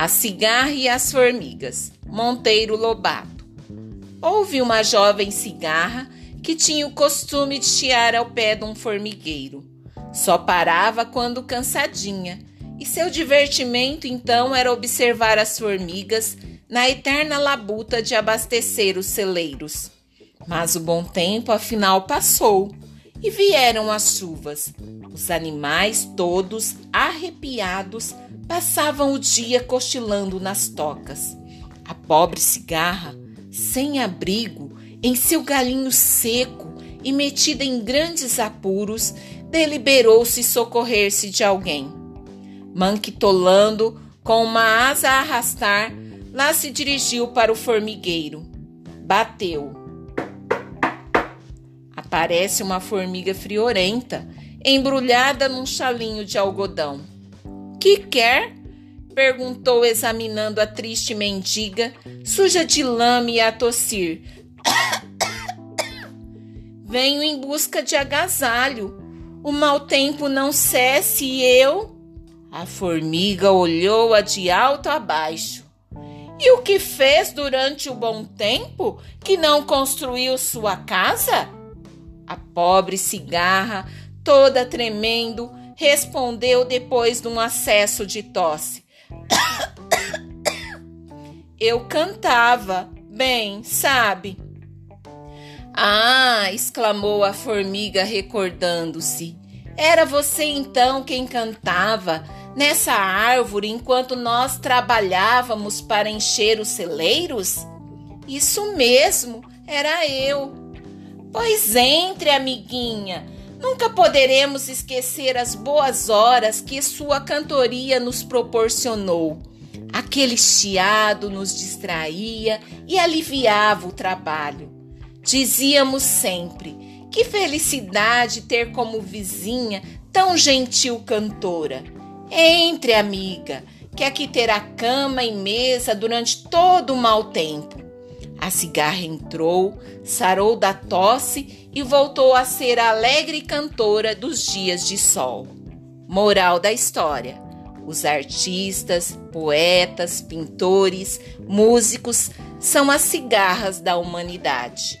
A cigarra e as formigas. Monteiro Lobato. Houve uma jovem cigarra que tinha o costume de chiar ao pé de um formigueiro. Só parava quando cansadinha, e seu divertimento então era observar as formigas na eterna labuta de abastecer os celeiros. Mas o bom tempo afinal passou e vieram as chuvas. Os animais todos arrepiados passavam o dia cochilando nas tocas. A pobre cigarra, sem abrigo, em seu galinho seco e metida em grandes apuros, deliberou-se socorrer-se de alguém. Manquitolando, com uma asa a arrastar, lá se dirigiu para o formigueiro. Bateu. Aparece uma formiga friorenta, embrulhada num chalinho de algodão. Que quer? perguntou, examinando a triste mendiga, suja de lame e a tossir. Venho em busca de agasalho. O mau tempo não cesse e eu. A formiga olhou-a de alto a baixo. E o que fez durante o bom tempo que não construiu sua casa? A pobre cigarra, toda tremendo, respondeu depois de um acesso de tosse. Eu cantava, bem, sabe? Ah! exclamou a formiga, recordando-se. Era você então quem cantava nessa árvore enquanto nós trabalhávamos para encher os celeiros? Isso mesmo, era eu. Pois entre, amiguinha. Nunca poderemos esquecer as boas horas que sua cantoria nos proporcionou. Aquele chiado nos distraía e aliviava o trabalho. Dizíamos sempre: que felicidade ter como vizinha tão gentil cantora. Entre, amiga, que aqui terá cama e mesa durante todo o mau tempo. A cigarra entrou, sarou da tosse e voltou a ser a alegre cantora dos dias de sol. Moral da história: os artistas, poetas, pintores, músicos são as cigarras da humanidade.